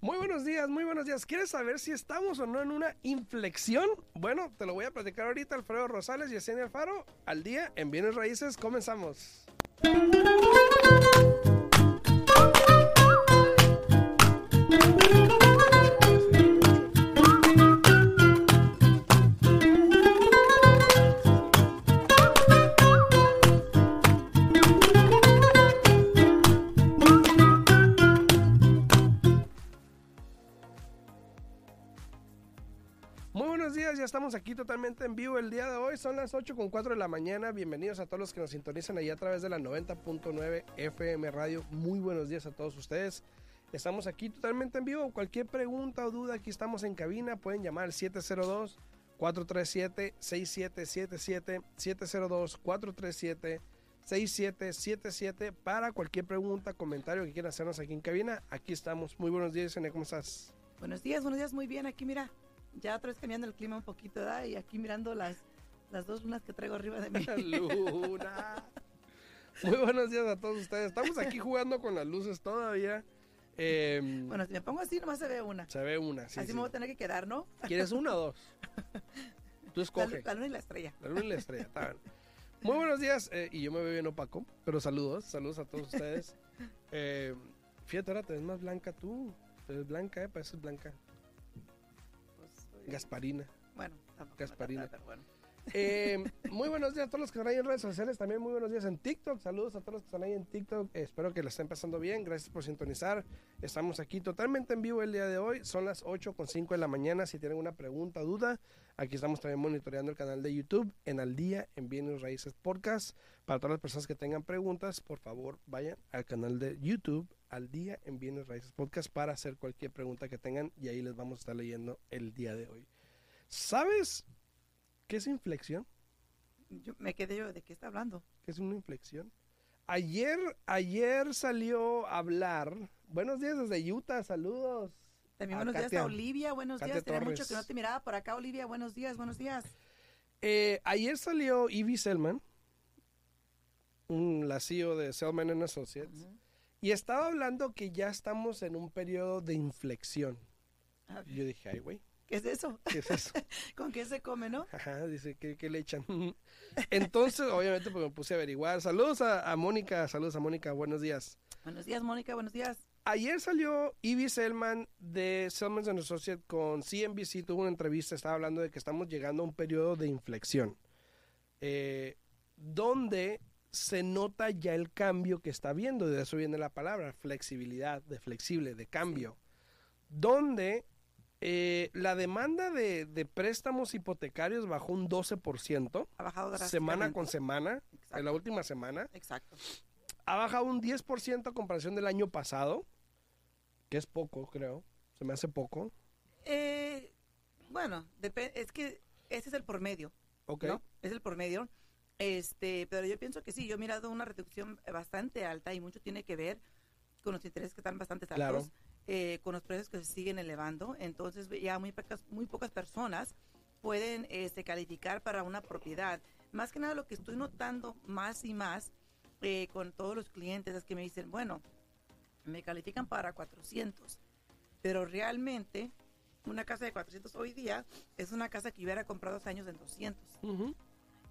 Muy buenos días, muy buenos días. ¿Quieres saber si estamos o no en una inflexión? Bueno, te lo voy a platicar ahorita Alfredo Rosales y Yesenia Alfaro. Al día en Bienes Raíces comenzamos. Estamos aquí totalmente en vivo el día de hoy. Son las 8 con 4 de la mañana. Bienvenidos a todos los que nos sintonizan ahí a través de la 90.9 FM Radio. Muy buenos días a todos ustedes. Estamos aquí totalmente en vivo. Cualquier pregunta o duda, aquí estamos en cabina. Pueden llamar al 702 437 6777 702 437 6777 para cualquier pregunta, comentario que quieran hacernos aquí en cabina. Aquí estamos. Muy buenos días, Yesenia. ¿Cómo estás? Buenos días, buenos días, muy bien. Aquí mira, ya otra vez cambiando el clima un poquito, ¿verdad? Y aquí mirando las, las dos lunas que traigo arriba de mí. Luna. Muy buenos días a todos ustedes. Estamos aquí jugando con las luces todavía. Eh, Bueno, si me pongo así, nomás se ve una. se ve una. sí, así sí. me voy a tener que quedar, ¿no? ¿Quieres una o dos? Tú La, escoge. la luna y la estrella. La luna y la estrella. está bien. Muy buenos días. eh, y yo me veo bien opaco, pero saludos. Saludos a todos ustedes. Eh, fíjate, ahora te ves más blanca tú. Te ves blanca, ¿eh? Pareces blanca. Gasparina. bueno, tampoco Gasparina. trata, pero bueno. Eh, muy buenos días a todos los que están ahí en redes sociales, también muy buenos días en TikTok, saludos a todos los que están ahí en TikTok, espero que les estén pasando bien, gracias por sintonizar, estamos aquí totalmente en vivo el día de hoy, son las 8 con 5 de la mañana, si tienen una pregunta duda, aquí estamos también monitoreando el canal de YouTube en Al Día en Bienes Raíces Podcast, para todas las personas que tengan preguntas, por favor vayan al canal de YouTube Al Día en Bienes Raíces Podcast para hacer cualquier pregunta que tengan y ahí les vamos a estar leyendo el día de hoy. ¿Sabes qué es inflexión? Yo me quedé yo, ¿de qué está hablando? ¿Qué es una inflexión? Ayer, ayer salió a hablar. Buenos días desde Utah, saludos. También A buenos días a Olivia, buenos Katia días. Tenía mucho que no te miraba por acá, Olivia, buenos días, buenos días. Eh, ayer salió Evie Selman, un, CEO de Selman and Associates, y estaba hablando que ya estamos en un periodo de inflexión. Yo dije, ay, güey, ¿Qué es eso? ¿qué es eso? ¿Con qué se come, no? Ajá, dice, ¿qué, qué le echan? Entonces, obviamente, pues me puse a averiguar. Saludos a, a Mónica, saludos a Mónica, buenos días. Buenos días, Mónica, buenos días. Ayer salió Ivy Selman de Selman and Associates con CNBC, tuvo una entrevista, estaba hablando de que estamos llegando a un periodo de inflexión, eh, donde se nota ya el cambio que está viendo, de eso viene la palabra, flexibilidad, de flexible, de cambio, donde eh, la demanda de, de préstamos hipotecarios bajó un 12%, Ha bajado semana con semana, en la última semana, Exacto. ha bajado un 10% a comparación del año pasado, que es poco, creo. Se me hace poco. Eh, bueno, es que ese es el promedio, Ok. ¿no? Es el promedio. Este, pero yo pienso que sí, yo he mirado una reducción bastante alta y mucho tiene que ver con los intereses que están bastante altos, Claro. Eh, con los precios que se siguen elevando. Entonces ya muy pocas, muy pocas personas pueden este, calificar para una propiedad. Más que nada lo que estoy notando más y más eh, con todos los clientes es que me dicen, bueno, me califican para 400, pero realmente una casa de 400 hoy día es una casa que yo hubiera comprado hace años en 200. Ujú.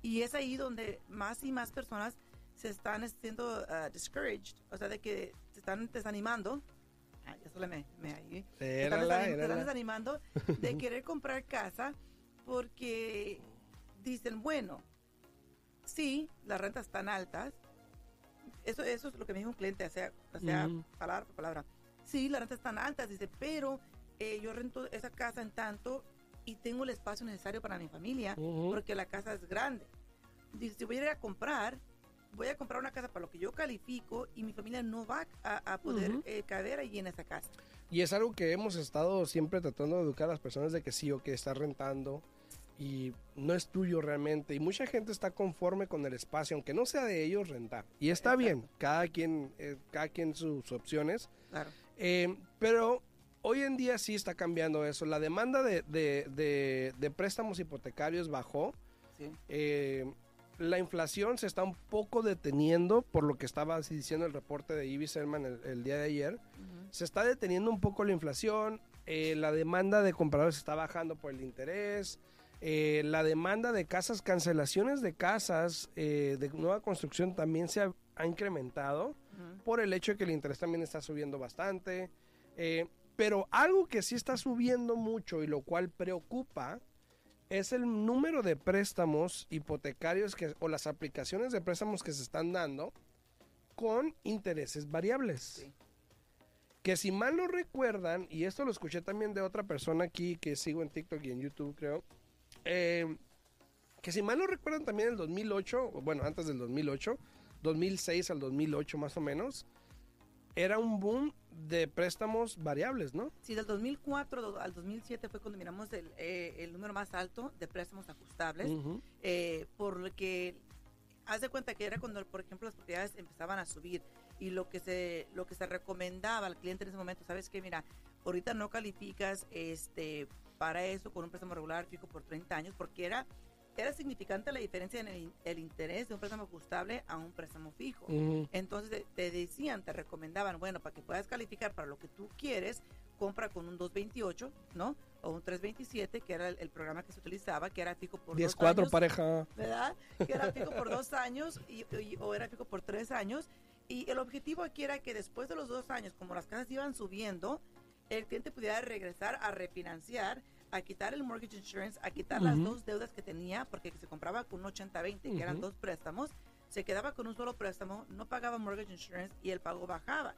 Y es ahí donde más y más personas se están siendo ah, discouraged, o sea, de que se están desanimando. Ah, me, me ahí. Se están, Érala, desanimando de querer comprar casa porque dicen, bueno, sí, las rentas están altas. Eso, eso es lo que me dijo un cliente, o sea, o sea palabra por palabra. Sí, las rentas están altas, dice, pero eh, yo rento esa casa en tanto y tengo el espacio necesario para mi familia porque la casa es grande. Dice, si voy a ir a comprar, voy a comprar una casa para lo que yo califico y mi familia no va a, a poder Ujú. eh, caber allí en esa casa. Y es algo que hemos estado siempre tratando de educar a las personas de que sí o que estás rentando y no es tuyo realmente. Y mucha gente está conforme con el espacio, aunque no sea de ellos rentar. Y está Exacto. bien, cada quien, eh, cada quien sus opciones. Claro. Eh, pero hoy en día sí está cambiando eso. La demanda de, de- de- de préstamos hipotecarios bajó. Sí. Eh, la inflación se está un poco deteniendo por lo que estaba diciendo el reporte de Ivy Selman el, el día de ayer. Se está deteniendo un poco la inflación, eh, la demanda de compradores está bajando por el interés, eh, la demanda de casas, cancelaciones de casas eh, de nueva construcción también se ha, ha incrementado por el hecho de que el interés también está subiendo bastante. Eh, pero algo que sí está subiendo mucho y lo cual preocupa es el número de préstamos hipotecarios que, o las aplicaciones de préstamos que se están dando con intereses variables. Sí. Que si mal no recuerdan, y esto lo escuché también de otra persona aquí que sigo en TikTok y en YouTube, creo, eh, que si mal no recuerdan también el 2008, o bueno, antes del 2008, 2006 al 2008 más o menos, era un boom de préstamos variables, ¿no? Sí, del 2004 do- al 2007 fue cuando miramos el, eh, el número más alto de préstamos ajustables, Ujú. eh, por lo que haz de cuenta que era cuando, por ejemplo, las propiedades empezaban a subir y lo que se lo que se recomendaba al cliente en ese momento, sabes que mira, ahorita no calificas este para eso con un préstamo regular fijo por 30 años porque era era significante la diferencia en el, el interés de un préstamo ajustable a un préstamo fijo. Ujú. Entonces te, te decían, te recomendaban, bueno, para que puedas calificar para lo que tú quieres, compra con un 228, ¿no? O un 327, que era el, el programa que se utilizaba, que era fijo por dos 10-4 años, pareja. ¿verdad? Que era fijo por dos años y, y- o era fijo por tres años. Y el objetivo aquí era que después de los dos años, como las casas iban subiendo, el cliente pudiera regresar a refinanciar, a quitar el mortgage insurance, a quitar las Ujú. dos deudas que tenía, porque se compraba con un 80-20, que eran dos préstamos, se quedaba con un solo préstamo, no pagaba mortgage insurance y el pago bajaba.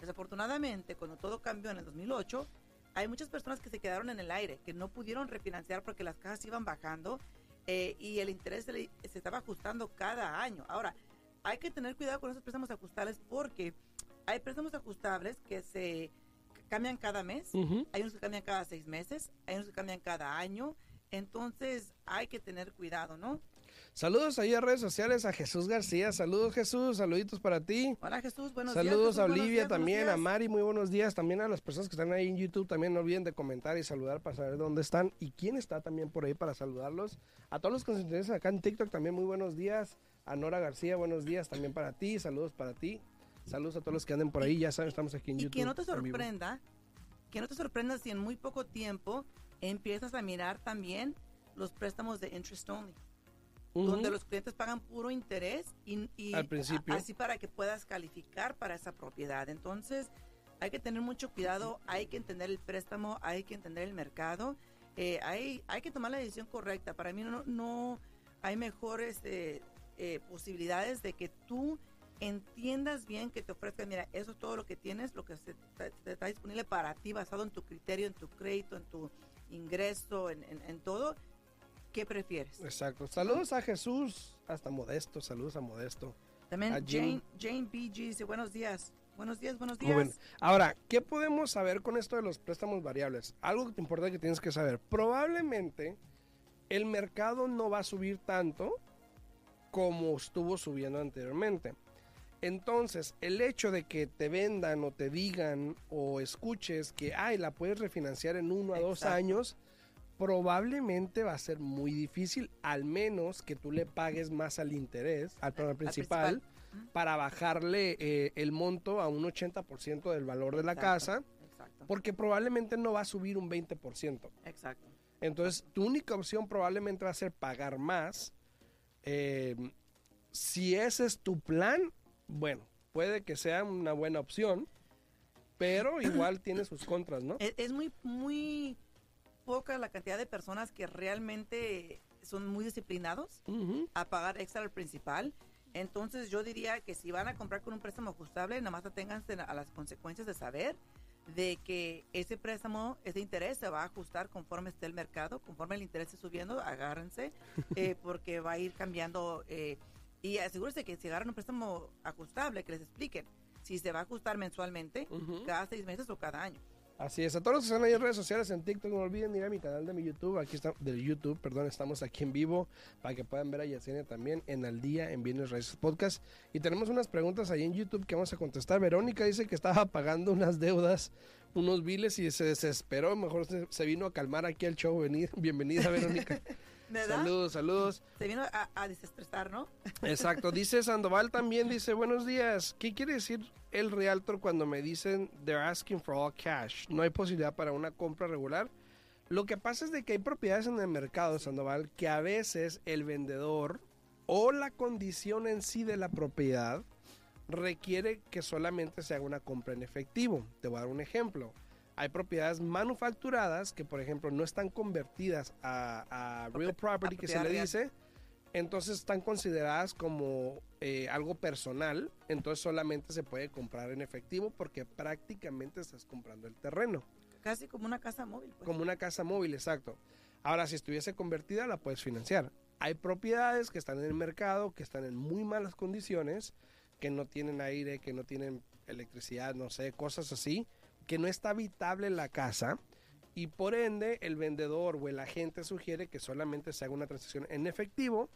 Desafortunadamente, cuando todo cambió en el 2008, hay muchas personas que se quedaron en el aire, que no pudieron refinanciar porque las casas iban bajando eh, y el interés se, le- se estaba ajustando cada año. Ahora, hay que tener cuidado con esos préstamos ajustables porque hay préstamos ajustables que se cambian cada mes, hay unos que cambian cada seis meses, hay unos que cambian cada año, entonces hay que tener cuidado, ¿no? Saludos ahí a redes sociales a Jesús García. Saludos Jesús, saludidos para ti. Hola Jesús, buenos días. Saludos a Olivia días, también, a. Mari, muy buenos días. También a las personas que están ahí en YouTube, también no olviden de comentar y saludar para saber dónde están y quién está también por ahí para saludarlos. A todos los que nos interesan acá en TikTok también muy buenos días. A Nora García, buenos días también para ti, saludos para ti. Saludos a todos los que anden por ahí, ya saben, estamos aquí en Y YouTube. que no te sorprenda, que no te sorprenda si en muy poco tiempo empiezas a mirar también los préstamos de interest only, donde los clientes pagan puro interés y, y Al principio. a- así para que puedas calificar para esa propiedad. Entonces, hay que tener mucho cuidado, hay que entender el préstamo, hay que entender el mercado, eh, hay, hay que tomar la decisión correcta. Para mí no, no hay mejores eh, eh, posibilidades de que tú entiendas bien que te ofrezcan, mira, eso es todo lo que tienes, lo que se, te, te está disponible para ti basado en tu criterio, en tu crédito, en tu ingreso, en, en- en todo. ¿Qué prefieres? Exacto. Saludos a Jesús, hasta Modesto, saludos a Modesto. También a Jane. Jane BG dice buenos días. Buenos días, buenos Muy días. bien. Ahora, ¿qué podemos saber con esto de los préstamos variables? Algo importante que tienes que saber. Probablemente el mercado no va a subir tanto como estuvo subiendo anteriormente. Entonces, el hecho de que te vendan o te digan o escuches que, ay, la puedes refinanciar en uno a dos años, probablemente va a ser muy difícil, al menos que tú le pagues más al interés, al, al principal, principal. para bajarle eh, el monto a un 80% del valor de la Exacto, casa, Exacto. porque probablemente no va a subir un 20%. Exacto. Entonces, tu única opción probablemente va a ser pagar más. Eh, si ese es tu plan, bueno, puede que sea una buena opción, pero igual tiene sus contras, ¿no? Es, es muy, muy poca la cantidad de personas que realmente son muy disciplinados a pagar extra al principal. Entonces yo diría que si van a comprar con un préstamo ajustable, nada más aténganse a las consecuencias de saber de que ese préstamo, ese interés se va a ajustar conforme esté el mercado, conforme el interés esté subiendo, agárrense, eh, porque va a ir cambiando. eh, y asegúrense que si agarran un préstamo ajustable, que les expliquen. Si se va a ajustar mensualmente, cada seis meses o cada año. Así es, a todos los que están ahí en redes sociales, en TikTok, no olviden ir a mi canal de mi YouTube, aquí está, del YouTube, perdón, estamos aquí en vivo, para que puedan ver a Yesenia también en Al Día, en Bienes Raíces Podcast, y tenemos unas preguntas ahí en YouTube que vamos a contestar, Verónica dice que estaba pagando unas deudas, unos biles y se desesperó, mejor se, se vino a calmar aquí al show, Vení- bienvenida Verónica. ¿Verdad? Saludos, saludos. Se vino a, a desestresar, ¿no? Exacto, dice Sandoval también, dice, buenos días, ¿qué quiere decir el realtor cuando me dicen they're asking for all cash? No hay posibilidad para una compra regular. Lo que pasa es de que hay propiedades en el mercado, Sandoval, que a veces el vendedor o la condición en sí de la propiedad requiere que solamente se haga una compra en efectivo. Te voy a dar un ejemplo. Hay propiedades manufacturadas que, por ejemplo, no están convertidas a, a real property, que se le real. dice. Entonces están consideradas como eh, algo personal. Entonces solamente se puede comprar en efectivo porque prácticamente estás comprando el terreno. Casi como una casa móvil. Pues. Como una casa móvil, exacto. Ahora, si estuviese convertida, la puedes financiar. Hay propiedades que están en el mercado, que están en muy malas condiciones, que no tienen aire, que no tienen electricidad, no sé, cosas así, que no está habitable la casa. Y por ende, el vendedor o el agente sugiere que solamente se haga una transacción en efectivo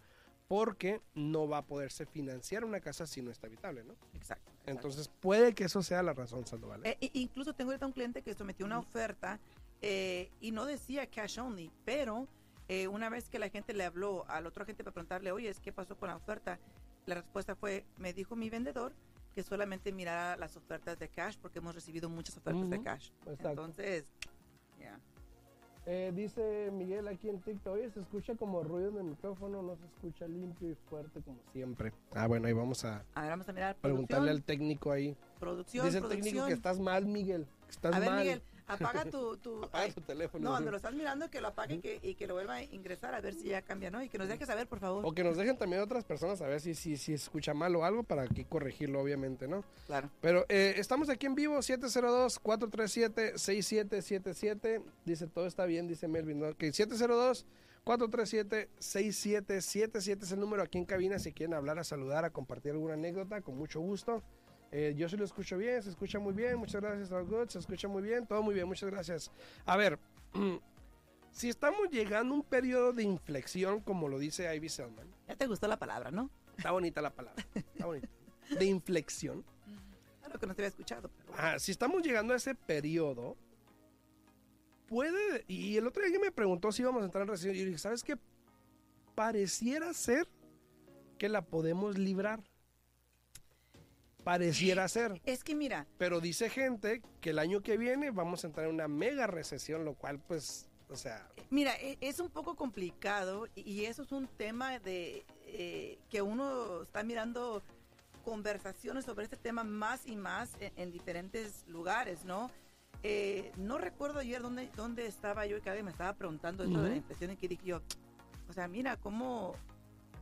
porque no va a poderse financiar una casa si no está habitable, ¿no? Exacto. exacto. Entonces, puede que eso sea la razón, Sandoval. ¿eh? Eh, incluso tengo ahorita un cliente que sometió una oferta eh, y no decía cash only, pero eh, una vez que la gente le habló al otro agente para preguntarle, oye, ¿qué pasó con la oferta? La respuesta fue, me dijo mi vendedor que solamente mirara las ofertas de cash porque hemos recibido muchas ofertas de Ujú, cash. exacto. Entonces, ya. Eh, dice Miguel aquí en TikTok, oye, se escucha como ruido en el micrófono, no se escucha limpio y fuerte como siempre. Ah, bueno, ahí vamos a A ver, vamos a mirar preguntarle producción. al técnico ahí. Producción, dice el técnico que estás mal, Miguel. que Estás a ver, mal. Miguel, apaga tu... tu Apaga ay, tu teléfono. no, donde lo estás mirando, que lo apague y que, y que lo vuelva a ingresar a ver si ya cambia, ¿no? Y que nos deje saber, por favor. O que nos dejen también otras personas a ver si, si, si escucha mal o algo para aquí corregirlo, obviamente, ¿no? Claro. Pero eh, estamos aquí en vivo, 702-437-6777. Dice, todo está bien, dice Melvin. ¿no? Que 702-437-6777 es el número aquí en cabina. Si quieren hablar, a saludar, a compartir alguna anécdota, con mucho gusto. Eh, yo sí lo escucho bien, se escucha muy bien. Muchas gracias, all good. Se escucha muy bien, todo muy bien. Muchas gracias. A ver, si estamos llegando a un periodo de inflexión, como lo dice Ivy Selman, Ya te gustó la palabra, ¿no? está bonita la palabra, está bonita. De inflexión. Claro que no te había escuchado. Pero Ah, si estamos llegando a ese periodo, puede. Y el otro día alguien me preguntó si íbamos a entrar en recesión. Y yo dije, ¿sabes qué? Pareciera ser que la podemos librar. Pareciera ser. Es que mira, Pero dice gente que el año que viene vamos a entrar en una mega recesión, lo cual, pues, o sea, mira, e- es un poco complicado y- eso es un tema de eh, que uno está mirando conversaciones sobre este tema más y más en, en diferentes lugares, ¿no? Eh, no recuerdo ayer dónde, dónde estaba yo y que alguien me estaba preguntando esto de la impresión y que dije yo, o sea, mira cómo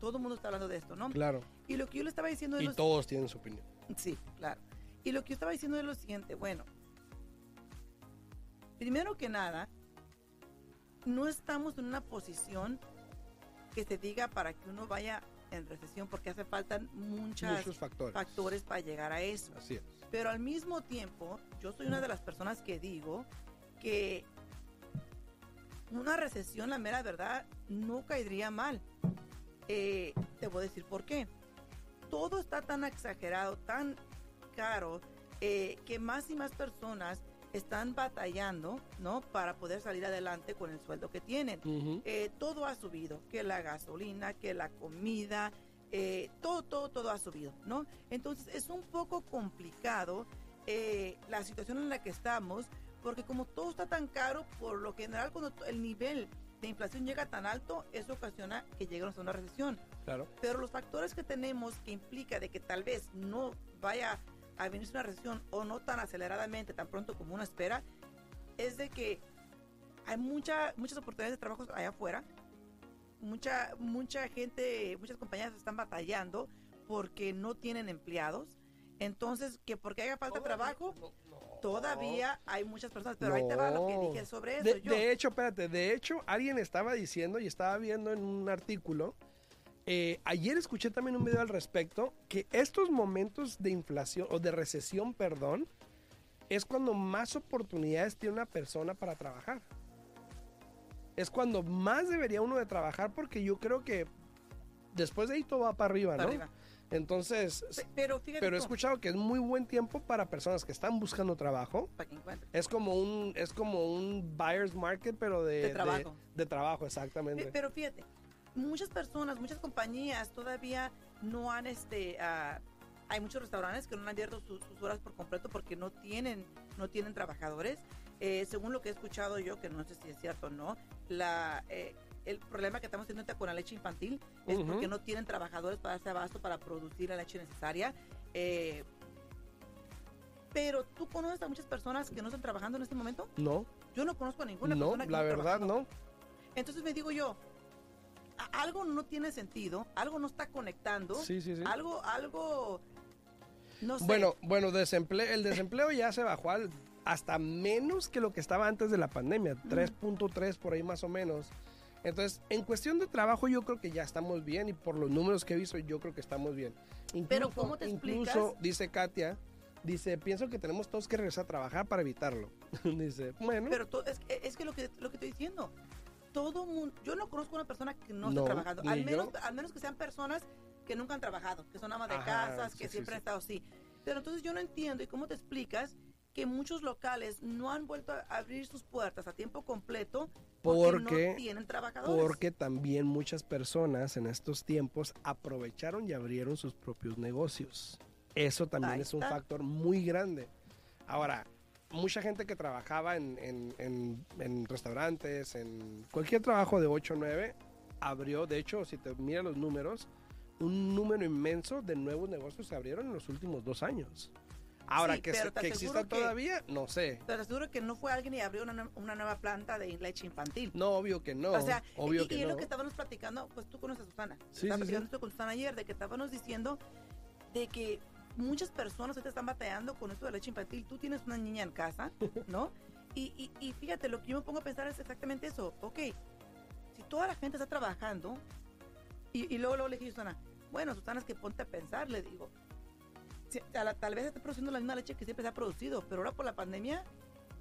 todo el mundo está hablando de esto, ¿no? claro. Y lo que yo le estaba diciendo es Y lo todos tienen su opinión. Sí, claro. Y lo que yo estaba diciendo es lo siguiente, bueno, primero que nada, no estamos en una posición que se diga para que uno vaya en recesión porque hace falta muchos factores. factores para llegar a eso. Así es. Pero al mismo tiempo, yo soy una de las personas que digo que una recesión, la mera verdad, no caería mal. Eh, te voy a decir por qué. Todo está tan exagerado, tan caro, eh, que más y más personas están batallando, ¿no? Para poder salir adelante con el sueldo que tienen. Eh, todo ha subido, que la gasolina, que la comida, eh, todo, todo, todo ha subido, ¿no? Entonces es un poco complicado la situación en la que estamos, porque como todo está tan caro, por lo general cuando el nivel de inflación llega tan alto, eso ocasiona que lleguemos a una recesión. Claro. Pero los factores que tenemos que implica de que tal vez no vaya a venirse una recesión o no tan aceleradamente, tan pronto como uno espera, es de que hay mucha, muchas oportunidades de trabajo allá afuera. Mucha, mucha gente, muchas compañías están batallando porque no tienen empleados. Entonces, que porque haya falta de trabajo, todavía hay muchas personas. Pero ahí te va lo que dije sobre eso. De, yo. de hecho, espérate, de hecho, alguien estaba diciendo y estaba viendo en un artículo. eh, ayer escuché también un video al respecto que estos momentos de inflación o de recesión, perdón, es cuando más oportunidades tiene una persona para trabajar. Es cuando más debería uno de trabajar porque yo creo que después de ahí todo va para arriba, Para ¿no? arriba. Entonces, Pe- Pero fíjate pero he escuchado que es muy buen tiempo para personas que están buscando trabajo. para que. Es como un, es como un buyer's market, pero de, De trabajo. De, de trabajo, exactamente. Pero fíjate, muchas personas, muchas compañías todavía no han, este, ah, hay muchos restaurantes que no han abierto sus, sus horas por completo porque no tienen, no tienen trabajadores. Eh, según lo que he escuchado yo, que no sé si es cierto o no, la, eh, el problema que estamos teniendo con la leche infantil es porque no tienen trabajadores para darse abasto para producir la leche necesaria. Eh, pero tú conoces a muchas personas que no están trabajando en este momento. No, Yo no conozco a ninguna no, persona que la verdad trabajando. no. Entonces me digo yo, algo no tiene sentido, algo no está conectando, Sí, sí, sí. algo, algo, no sé. Bueno, bueno, desempleo, el desempleo ya se bajó al- hasta menos que lo que estaba antes de la pandemia, 3.3 por ahí más o menos. Entonces, en cuestión de trabajo yo creo que ya estamos bien y por los números que he visto yo creo que estamos bien. Incluso, Pero, ¿cómo te explicas? Incluso, dice Katia, dice, pienso que tenemos todos que regresar a trabajar para evitarlo. dice, bueno, pero to- es, que- es que lo que lo que estoy diciendo, todo mundo, yo no conozco una persona que no, No, esté trabajando, al yo. menos, al menos que sean personas que nunca han trabajado, que son amas de Ajá, casas, sí, que sí, siempre sí. han estado así. Pero entonces yo no entiendo, ¿y cómo te explicas? Que muchos locales no han vuelto a abrir sus puertas a tiempo completo porque, Porque- no tienen trabajadores. porque también muchas personas en estos tiempos aprovecharon y abrieron sus propios negocios. Eso también Ahí es un está. factor muy grande. Ahora, mucha gente que trabajaba en, en- en- en restaurantes, en cualquier trabajo de 8 o 9, abrió, de hecho, si te miras los números, un número inmenso de nuevos negocios se abrieron en los últimos dos años. Ahora, Sí, que, pero te que aseguro exista que- todavía, no sé. Pero te aseguro que no fue alguien y abrió una, una nueva planta de leche infantil. No, obvio que no. o sea, obvio y, que y es no. lo que estábamos platicando, pues tú conoces a Susana. Sí, Estaba sí, platicando sí. con Susana ayer, de que estábamos diciendo de que muchas personas ahorita están batallando con esto de leche infantil. Tú tienes una niña en casa, ¿no? Y, y, y fíjate, lo que yo me pongo a pensar es exactamente eso. Ok, si toda la gente está trabajando, y, y luego, luego le dije a Susana, bueno, Susana, es que ponte a pensar, le digo. Tal vez esté produciendo la misma leche que siempre se ha producido, pero ahora por la pandemia,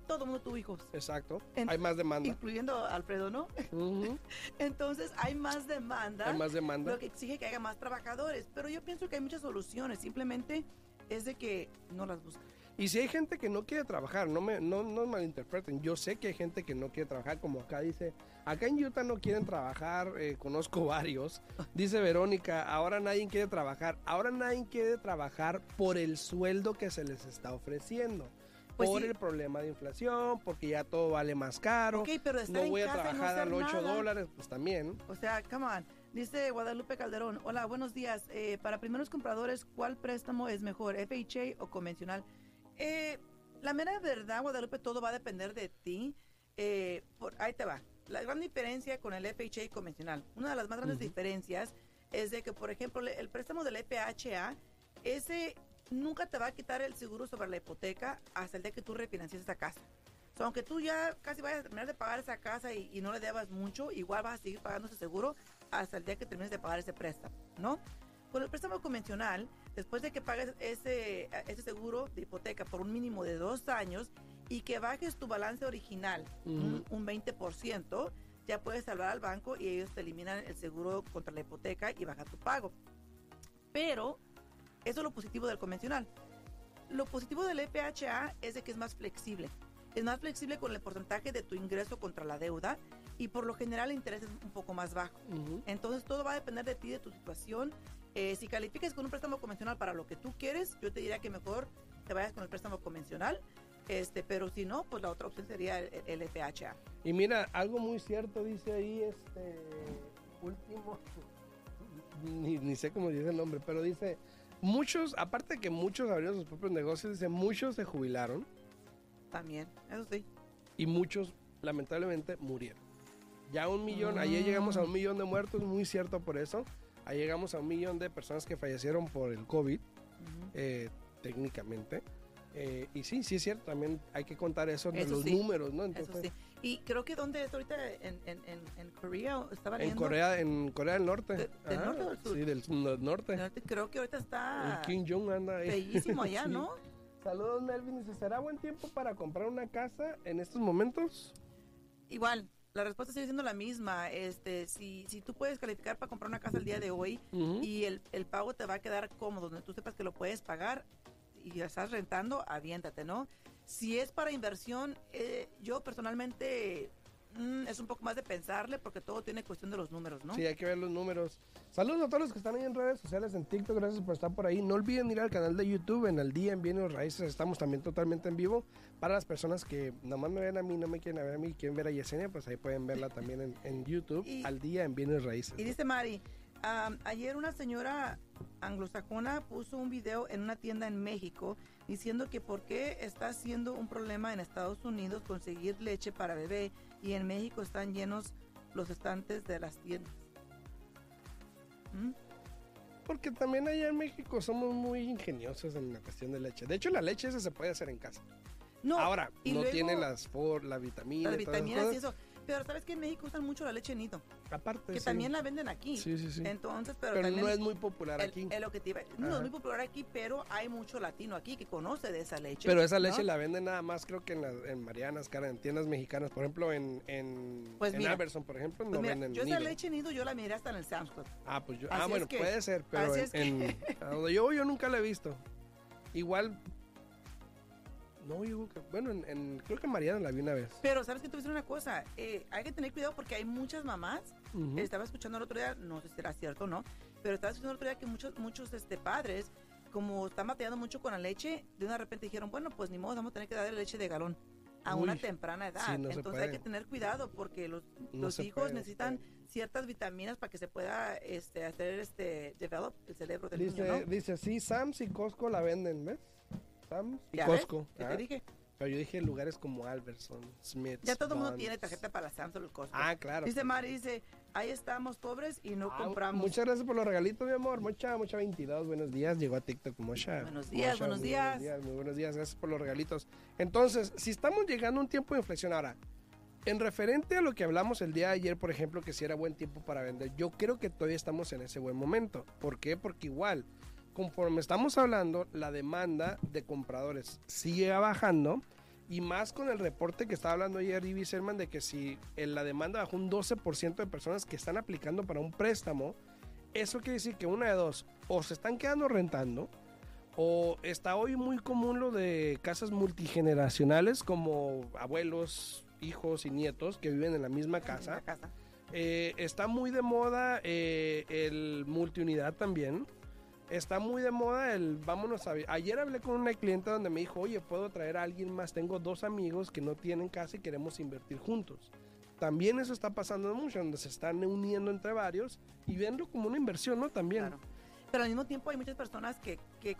todo el mundo tuvo hijos. Exacto. En- Hay más demanda. Incluyendo a Alfredo, ¿no? Entonces hay más demanda, Hay más demanda. lo que exige que haya más trabajadores. Pero yo pienso que hay muchas soluciones, simplemente es de que no las buscan. Y si hay gente que no quiere trabajar, no me no, no malinterpreten. Yo sé que hay gente que no quiere trabajar, como acá dice, acá en Utah no quieren trabajar, eh, conozco varios. Dice Verónica, ahora nadie quiere trabajar. Ahora nadie quiere trabajar por el sueldo que se les está ofreciendo. Pues por sí. el problema de inflación, porque ya todo vale más caro. Ok, pero no voy a no trabajar al 8 nada. dólares, pues también. O sea, come on. Dice Guadalupe Calderón, hola, buenos días. Eh, para primeros compradores, ¿cuál préstamo es mejor, FHA o convencional? Eh, la mera verdad, Guadalupe, todo va a depender de ti. Eh, por, ahí te va. La gran diferencia con el FHA convencional, una de las más grandes Ujú. diferencias es de que, por ejemplo, el préstamo del FHA, ese nunca te va a quitar el seguro sobre la hipoteca hasta el día que tú refinancies esa casa. So, aunque tú ya casi vayas a terminar de pagar esa casa y, y no le debas mucho, igual vas a seguir pagando ese seguro hasta el día que termines de pagar ese préstamo, ¿no? Con el préstamo convencional, después de que pagues ese, ese seguro de hipoteca por un mínimo de dos años y que bajes tu balance original un, un 20%, ya puedes salvar al banco y ellos te eliminan el seguro contra la hipoteca y baja tu pago. Pero eso es lo positivo del convencional. Lo positivo del FHA es de que es más flexible. Es más flexible con el porcentaje de tu ingreso contra la deuda y por lo general el interés es un poco más bajo. Ujú. Entonces todo va a depender de ti, de tu situación. Eh, si calificas con un préstamo convencional para lo que tú quieres, yo te diría que mejor te vayas con el préstamo convencional. Este, pero si no, pues la otra opción sería el, el FHA. Y mira, algo muy cierto dice ahí este último, ni, ni sé cómo dice el nombre, pero dice, muchos, aparte de que muchos abrieron sus propios negocios, dice, muchos se jubilaron También, eso sí. y muchos lamentablemente murieron. Ya un millón, ayer llegamos a un millón de muertos, muy cierto por eso. Ahí llegamos a un millón de personas que fallecieron por el COVID, Ujú. eh, técnicamente. Eh, y sí, sí es cierto, también hay que contar eso de Eso los sí, números, ¿no? Eso Entonces, sí. Y creo que donde es ahorita en, en, en, en Corea, estaba En leyendo. Corea, en Corea del Norte. ¿De- del Ajá, norte o del sur? Sí, del no- norte. Norte, Creo que ahorita está El Kim Jong anda ahí. bellísimo allá, Sí. ¿no? Saludos, Melvin. ¿será buen tiempo para comprar una casa en estos momentos? Igual, la respuesta sigue siendo la misma. Este, si, si tú puedes calificar para comprar una casa el día de hoy y el, el pago te va a quedar cómodo, donde tú sepas que lo puedes pagar y ya estás rentando, aviéntate, ¿no? Si es para inversión, eh, yo personalmente mm, es un poco más de pensarle porque todo tiene cuestión de los números, ¿no? Sí, hay que ver los números. Saludos a todos los que están ahí en redes sociales, en TikTok, gracias por estar por ahí. No olviden ir al canal de YouTube, en el día en Bienes Raíces, estamos también totalmente en vivo. Para las personas que nada más me ven a mí, no me quieren ver a mí, quieren ver a Yesenia, pues ahí pueden verla también en, en YouTube, Y- al día en Bienes Raíces. Y dice Mari, am, ayer una señora anglosajona puso un video en una tienda en México diciendo que por qué está siendo un problema en Estados Unidos conseguir leche para bebé y en México están llenos los estantes de las tiendas. ¿Mm? Porque también allá en México somos muy ingeniosos en la cuestión de leche. De hecho, la leche esa se puede hacer en casa. No, Ahora, y no luego tiene las for, la vitamina, las vitaminas y eso. Pero sabes que en México usan mucho la leche nido, Aparte, que sí. también la venden aquí. Sí, sí, sí. Entonces, pero, Pero también no es muy popular el- aquí. el lo que te iba- no es muy popular aquí, pero hay mucho latino aquí que conoce de esa leche. Pero esa ¿no? leche la venden nada más, creo que en, las- en Marianas, cara, en tiendas mexicanas. Por ejemplo, en, en, Pues en mira, Alberson, por ejemplo, Pues no mira, venden yo esa nido. leche nido yo la miré hasta en el Sam's Club. Ah, pues yo, Así ah, bueno, que- puede ser, pero en, es que- en- a donde yo voy yo nunca la he visto. Igual, no, yo creo que, bueno, en, en- creo que Mariana la vi una vez. Pero sabes que te voy a decir una cosa, Eh, hay que tener cuidado porque hay muchas mamás. Estaba escuchando el otro día, no sé si será cierto o no, pero estaba escuchando el otro día que muchos muchos este padres como están batallando mucho con la leche, de una repente dijeron, bueno, pues ni modo, vamos a tener que darle leche de galón a una temprana edad. sí, no se Entonces hay que tener cuidado porque los, No los se hijos puede, necesitan puede. ciertas vitaminas para que se pueda este, hacer este develop el cerebro del Dice, niño, ¿no? dice, sí, Sam's y Costco la venden, ¿ves? Sam's y. Costco. ¿Qué ah. te dije? Pero yo dije lugares como Alberson, Smith. Ya todo el mundo tiene tarjeta para Samsung o Costco. Ah, claro. Dice Mari, dice, ahí estamos pobres y no Ah, compramos. Muchas gracias por los regalitos, mi amor. Mocha, Mocha 22, buenos días. Llegó a TikTok Mocha. Buenos días, Mocha, buenos muy días. Muy buenos días, gracias por los regalitos. Entonces, si estamos llegando a un tiempo de inflexión ahora, en referente a lo que hablamos el día de ayer, por ejemplo, que si era buen tiempo para vender, yo creo que todavía estamos en ese buen momento. ¿Por qué? Porque igual, conforme estamos hablando, la demanda de compradores sigue bajando. Y más con el reporte que estaba hablando ayer Ivy Selman de que si en la demanda bajó un 12% de personas que están aplicando para un préstamo, eso quiere decir que una de dos, o se están quedando rentando, o está hoy muy común lo de casas multigeneracionales como abuelos, hijos y nietos que viven en la misma en casa. la casa. Eh, está muy de moda eh, el multiunidad también. Está muy de moda el vámonos a... Ayer hablé con una clienta donde me dijo, oye, puedo traer a alguien más. Tengo dos amigos que no tienen casa y queremos invertir juntos. También eso está pasando mucho, donde se están uniendo entre varios y viendo como una inversión, ¿no? También. Claro. Pero al mismo tiempo hay muchas personas que, que,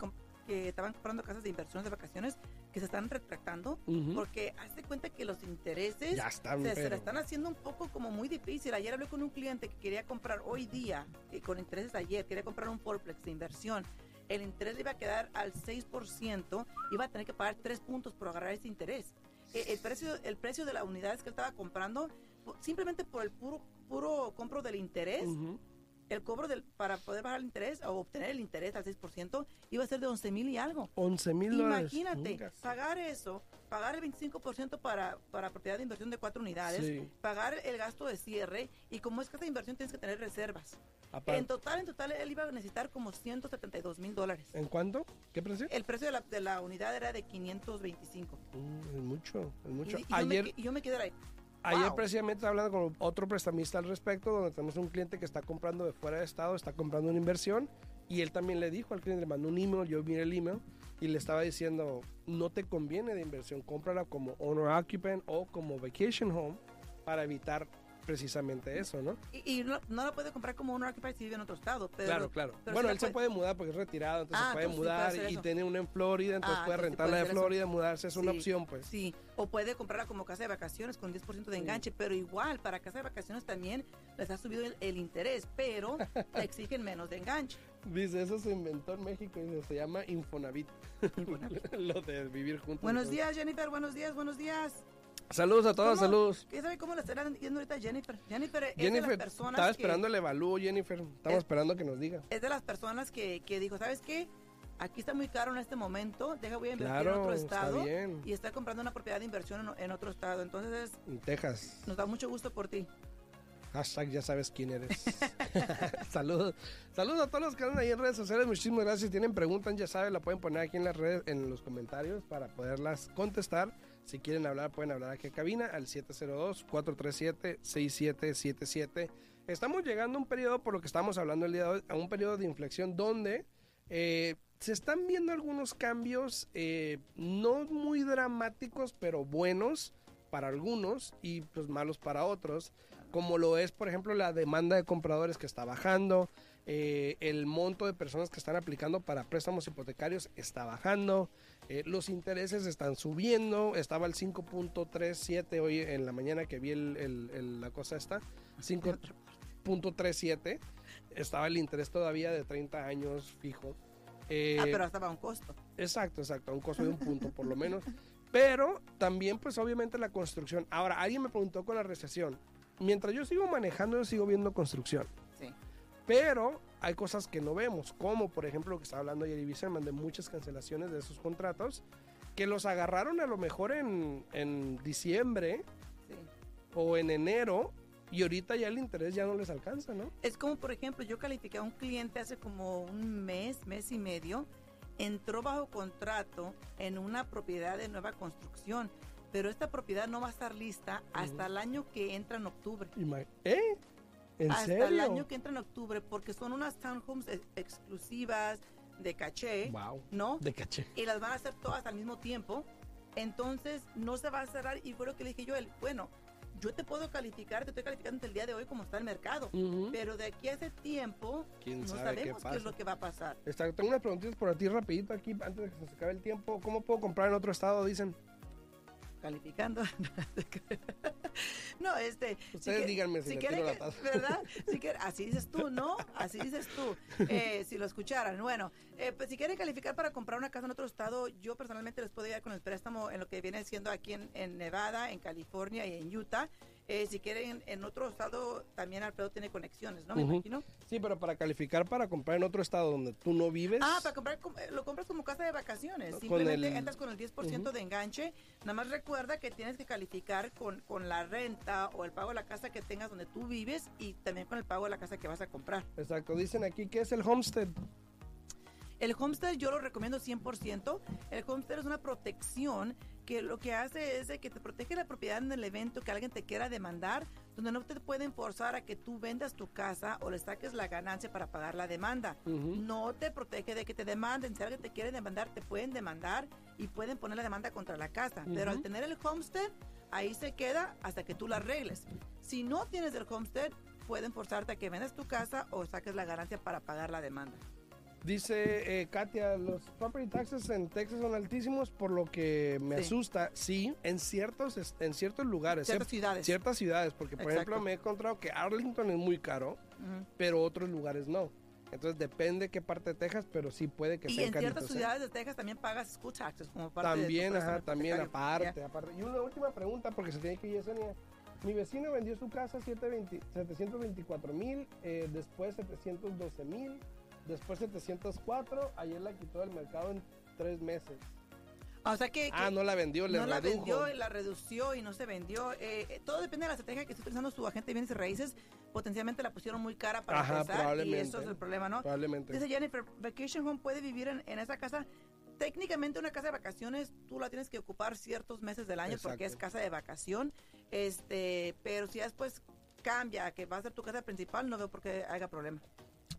que estaban comprando casas de inversiones de vacaciones que se están retractando Ujú. porque hazte cuenta que los intereses Ya están, se, se la están haciendo un poco como muy difícil. Ayer hablé con un cliente que quería comprar hoy día, y con intereses ayer, quería comprar un fourplex de inversión. El interés le iba a quedar al 6%, iba a tener que pagar 3 puntos por agarrar ese interés. Eh, El precio, el precio de las unidades que él estaba comprando, simplemente por el puro, puro compro del interés, Ujú. El cobro del, para poder bajar el interés o obtener el interés al 6% iba a ser de 11 mil y algo. 11 mil dólares. Imagínate, pagar eso, pagar el 25% para, para propiedad de inversión de cuatro unidades, Sí. pagar el gasto de cierre y como es casa de inversión tienes que tener reservas. Aparte. En total, en total, él iba a necesitar como 172 mil dólares. ¿En cuánto? ¿Qué precio? El precio de la, de la unidad era de 525. Mm, es mucho, es mucho. Y, y yo me ayer, que- yo me quedé ahí. Ayer wow. precisamente hablando con otro prestamista al respecto, donde tenemos un cliente que está comprando de fuera de estado, está comprando una inversión, y él también le dijo al cliente, le mandó un email, yo miré el email, y le estaba diciendo, no te conviene de inversión, cómprala como owner occupant o como vacation home para evitar precisamente eso, ¿no? Y, y no, no la puede comprar como un occupier si vive en otro estado. Pero, claro, claro. pero bueno, él se puede mudar porque es retirado, entonces Ah, puede entonces sí puede mudar y tiene una en Florida, entonces Ah, puede entonces sí rentar puede de eso. Florida, mudarse, es una opción, pues. Sí, o puede comprarla como casa de vacaciones con 10% de enganche, pero igual para casa de vacaciones también les ha subido el, el interés, pero te exigen menos de enganche. Dice, eso se inventó en México y se llama Infonavit. Lo de vivir juntos. Buenos días, Jennifer, buenos días, buenos días. Saludos a todos, saludos. ¿Qué sabe cómo le estarán yendo ahorita a Jennifer? Jennifer es de Jennifer, las personas estaba que, esperando el evalúo, Jennifer. Estamos Es- esperando que nos diga. es de las personas que, que dijo, ¿sabes qué? Aquí está muy caro en este momento, deja voy a invertir en Claro, otro está estado bien. y está comprando una propiedad de inversión en, en otro estado. Entonces, En Texas. nos da mucho gusto por ti. Hashtag ya sabes quién eres. Saludos. Saludos a todos los que andan ahí en redes sociales. Muchísimas gracias. Si tienen preguntas, ya saben, la pueden poner aquí en las redes, en los comentarios para poderlas contestar. Si quieren hablar, pueden hablar aquí a cabina al 702-437-6777. Estamos llegando a un periodo, por lo que estamos hablando el día de hoy, a un periodo de inflexión donde eh, se están viendo algunos cambios eh, no muy dramáticos, pero buenos para algunos y pues malos para otros, como lo es, por ejemplo, la demanda de compradores que está bajando, eh, el monto de personas que están aplicando para préstamos hipotecarios está bajando, eh, los intereses están subiendo, estaba el 5.37 hoy en la mañana que vi el, el- el- la cosa esta, 5.37, estaba el interés todavía de 30 años fijo. Eh, Ah, pero hasta va a un costo. Exacto, exacto, a un costo de un punto por lo menos. Pero también, pues obviamente la construcción. Ahora, alguien me preguntó con la recesión. Mientras yo sigo manejando, yo sigo viendo construcción. Sí. Pero hay cosas que no vemos, como por ejemplo lo que estaba hablando Jerry Bisserman de muchas cancelaciones de esos contratos, que los agarraron a lo mejor en, en diciembre sí. o en enero y ahorita ya el interés ya no les alcanza, ¿no? Es como, por ejemplo, yo califiqué a un cliente hace como un mes, mes y medio, entró bajo contrato en una propiedad de nueva construcción, pero esta propiedad no va a estar lista hasta el año que entra en octubre. ¿Eh? ¿En hasta serio? el año que entra en octubre, porque son unas townhomes ex- exclusivas de caché, Wow. ¿no? De caché. y las van a hacer todas al mismo tiempo. Entonces no se va a cerrar y fue lo que le dije yo, él, bueno, yo te puedo calificar, te estoy calificando el día de hoy como está el mercado, Ujú. pero de aquí a ese tiempo ¿Quién no sabe sabemos qué, es lo que va a pasar. Está, tengo unas preguntitas por ti rapidito aquí antes de que se acabe el tiempo. ¿Cómo puedo comprar en otro estado? Dicen. Calificando. no, este. Ustedes díganme si quieren la taza. ¿Verdad? Si quieren- así dices tú, ¿no? Así dices tú. Eh, si lo escucharan. Bueno, eh, pues si quieren calificar para comprar una casa en otro estado, yo personalmente les puedo ayudar con el préstamo en lo que viene siendo aquí en, en Nevada, en California y en Utah. Eh, si quieren en otro estado, también Alfredo tiene conexiones, ¿no? Me Ujú. imagino. Sí, pero para calificar para comprar en otro estado donde tú no vives. Ah, para comprar, com- eh, lo compras como casa de vacaciones. Con Simplemente el- entras con el 10% Ujú. de enganche. Nada más recuerda que tienes que calificar con, con la renta o el pago de la casa que tengas donde tú vives y también con el pago de la casa que vas a comprar. Exacto. Dicen aquí que es el homestead. El homestead yo lo recomiendo 100%. El homestead es una protección que lo que hace es de que te protege la propiedad en el evento que alguien te quiera demandar, donde no te pueden forzar a que tú vendas tu casa o le saques la ganancia para pagar la demanda. No te protege de que te demanden. Si alguien te quiere demandar, te pueden demandar y pueden poner la demanda contra la casa. Pero al tener el homestead, ahí se queda hasta que tú la arregles. Si no tienes el homestead, pueden forzarte a que vendas tu casa o saques la ganancia para pagar la demanda. Dice eh, Katia, los property taxes en Texas son altísimos, por lo que me Sí. asusta. Sí, en ciertos, en ciertos lugares. Ciertas ciertas ciudades. Ciertas ciudades, porque por Exacto. ejemplo me he encontrado que Arlington es muy caro, Ujú. pero otros lugares no. Entonces depende qué parte de Texas, pero sí puede que Y sean en ciertas ¿eh? ciudades de Texas también pagas school taxes como parte de También, préstamo ajá, también aparte, aparte. Y una última pregunta, porque se tiene que ir Yesenia. Mi vecino vendió su casa 720 724 mil, eh, después 712 mil, después 704, ayer la quitó del mercado en tres meses. Ah, O sea que, Ah, no la vendió, le no la redujo. vendió, la redució y no se vendió. Eh, eh, todo depende de la estrategia que esté utilizando su agente de bienes y raíces. Potencialmente la pusieron muy cara para Ajá, empezar y probablemente. eso es el problema, ¿no? Probablemente. Dice Jennifer, Vacation Home puede vivir en, en esa casa. Técnicamente una casa de vacaciones tú la tienes que ocupar ciertos meses del año porque es casa de vacación. Este, pero si después cambia que va a ser tu casa principal, no veo por qué haya problema.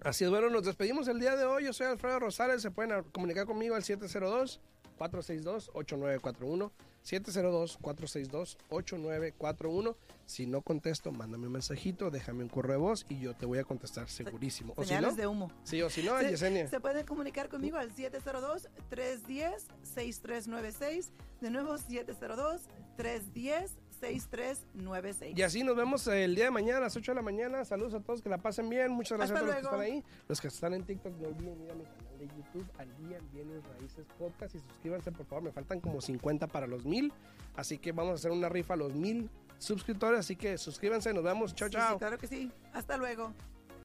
Así es, bueno, nos despedimos el día de hoy. Yo soy Alfredo Rosales. Se pueden comunicar conmigo al 702-462-8941. 702-462-8941. Si no contesto, mándame un mensajito, déjame un correo de voz y yo te voy a contestar segurísimo. O si Señales no, de humo. sí, o si no, Se- Yesenia. Se pueden comunicar conmigo al 702-310-6396. De nuevo, 702-310-6396. Y así nos vemos el día de mañana a las 8 de la mañana. Saludos a todos, que la pasen bien. Muchas gracias Hasta a todos los que están ahí. Los que están en TikTok, no olviden ir a mi canal de YouTube, al día en Bienes Raíces Podcast. Y suscríbanse, por favor. Me faltan como 50 para los mil. Así que vamos a hacer una rifa a los mil suscriptores. Así que suscríbanse. Nos vemos. Chao, Sí, sí, chao. claro que sí. Hasta luego.